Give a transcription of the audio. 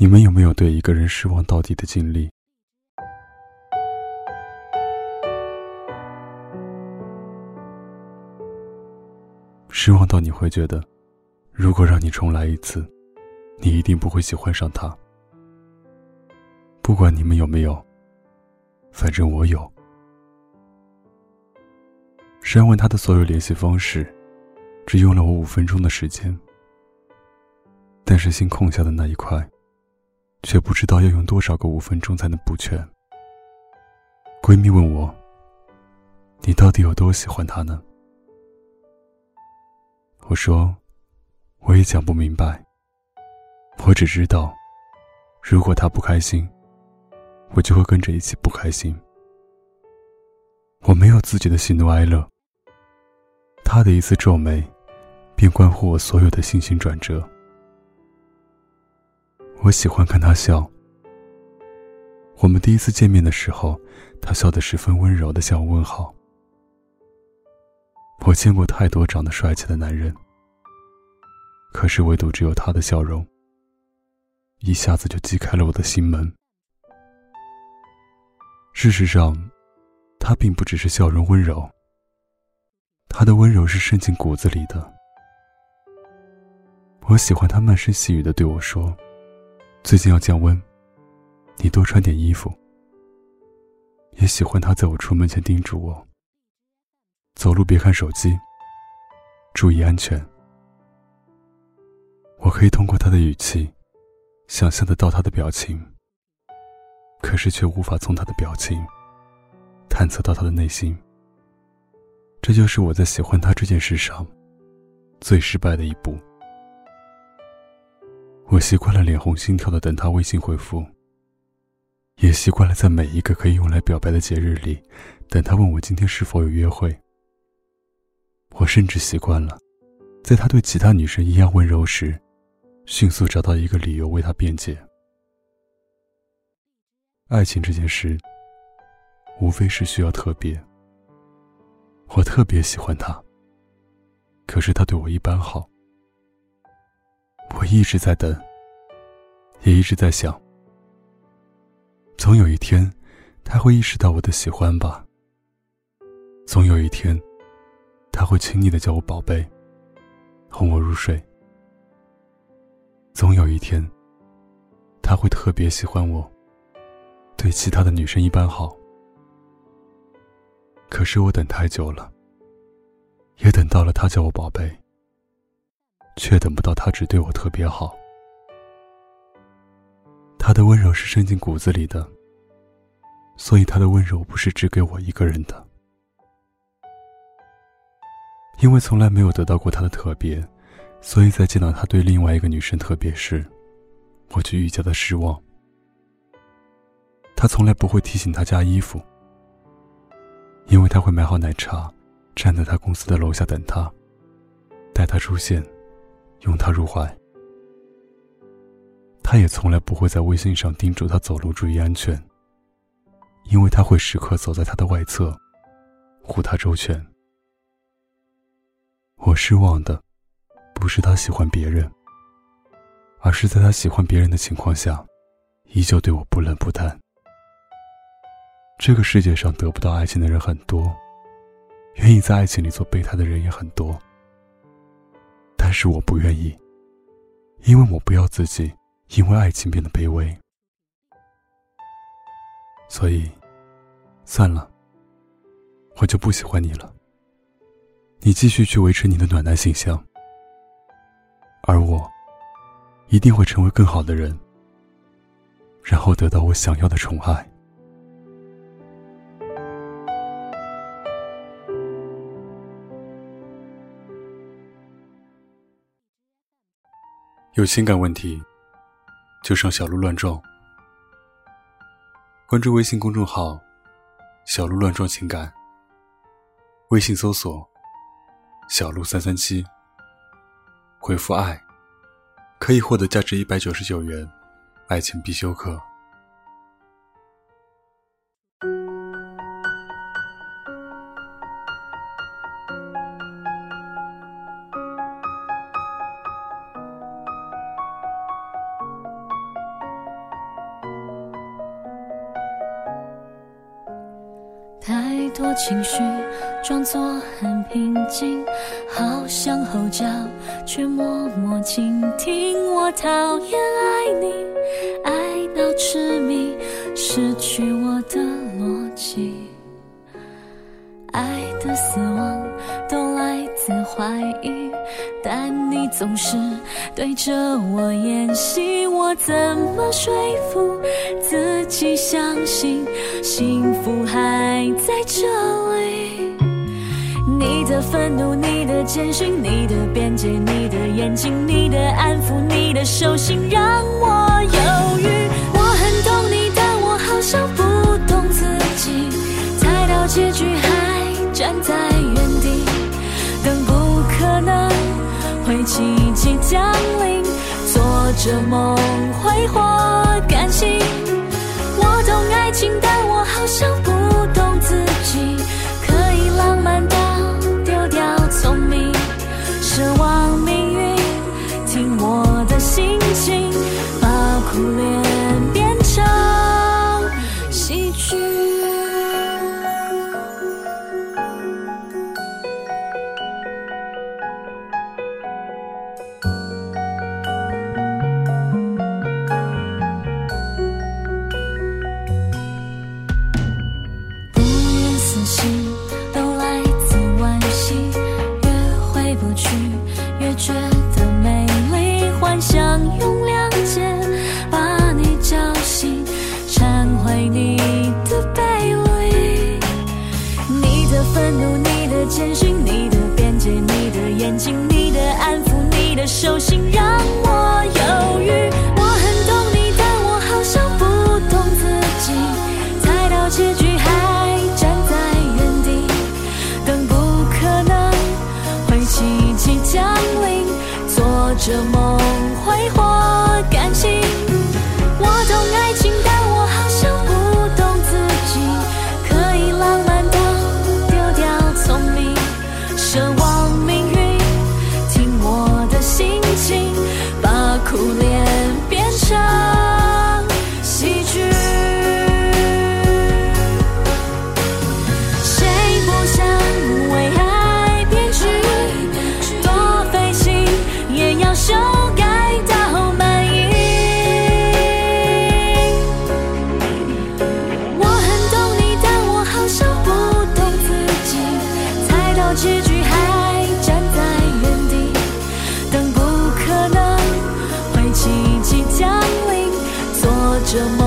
你们有没有对一个人失望到底的经历？失望到你会觉得，如果让你重来一次，你一定不会喜欢上他。不管你们有没有，反正我有。删完他的所有联系方式，只用了我五分钟的时间，但是心空下的那一块。却不知道要用多少个五分钟才能补全。闺蜜问我：“你到底有多喜欢他呢？”我说：“我也讲不明白。我只知道，如果他不开心，我就会跟着一起不开心。我没有自己的喜怒哀乐，他的一次皱眉，便关乎我所有的信心转折。”我喜欢看他笑。我们第一次见面的时候，他笑得十分温柔的向我问好。我见过太多长得帅气的男人，可是唯独只有他的笑容，一下子就击开了我的心门。事实上，他并不只是笑容温柔，他的温柔是渗进骨子里的。我喜欢他慢声细语的对我说。最近要降温，你多穿点衣服。也喜欢他在我出门前叮嘱我：走路别看手机，注意安全。我可以通过他的语气，想象得到他的表情，可是却无法从他的表情探测到他的内心。这就是我在喜欢他这件事上最失败的一步。我习惯了脸红心跳的等他微信回复，也习惯了在每一个可以用来表白的节日里，等他问我今天是否有约会。我甚至习惯了，在他对其他女生一样温柔时，迅速找到一个理由为他辩解。爱情这件事，无非是需要特别。我特别喜欢他，可是他对我一般好。我一直在等，也一直在想，总有一天，他会意识到我的喜欢吧。总有一天，他会亲昵的叫我宝贝，哄我入睡。总有一天，他会特别喜欢我，对其他的女生一般好。可是我等太久了，也等到了他叫我宝贝。却等不到他只对我特别好。他的温柔是渗进骨子里的，所以他的温柔不是只给我一个人的。因为从来没有得到过他的特别，所以在见到他对另外一个女生特别时，我就愈加的失望。他从来不会提醒他加衣服，因为他会买好奶茶，站在他公司的楼下等他，待他出现。拥他入怀，他也从来不会在微信上叮嘱他走路注意安全，因为他会时刻走在他的外侧，护他周全。我失望的，不是他喜欢别人，而是在他喜欢别人的情况下，依旧对我不冷不淡。这个世界上得不到爱情的人很多，愿意在爱情里做备胎的人也很多。但是我不愿意，因为我不要自己因为爱情变得卑微。所以，算了，我就不喜欢你了。你继续去维持你的暖男形象，而我一定会成为更好的人，然后得到我想要的宠爱。有情感问题，就上小鹿乱撞。关注微信公众号“小鹿乱撞情感”，微信搜索“小鹿三三七”，回复“爱”，可以获得价值一百九十九元爱情必修课。多情绪，装作很平静，好像吼叫，却默默倾听。我讨厌爱你，爱到痴迷，失去我的逻辑，爱的死亡都来自怀疑，总是对着我演戏，我怎么说服自己相信幸福还在这里？你的愤怒，你的谦逊，你的边界，你的眼睛，你的安抚，你的手心，让我犹豫。奇迹降临，做着梦挥霍感情。坚信，你的边界，你的眼睛，你的安抚，你的手心，让我犹豫。我很懂你，但我好像不懂自己，猜到结局还站在原地，等不可能会奇迹降临，做着梦挥霍就该到满意。我很懂你，但我好像不懂自己，猜到结局还站在原地，等不可能会奇迹降临，做着梦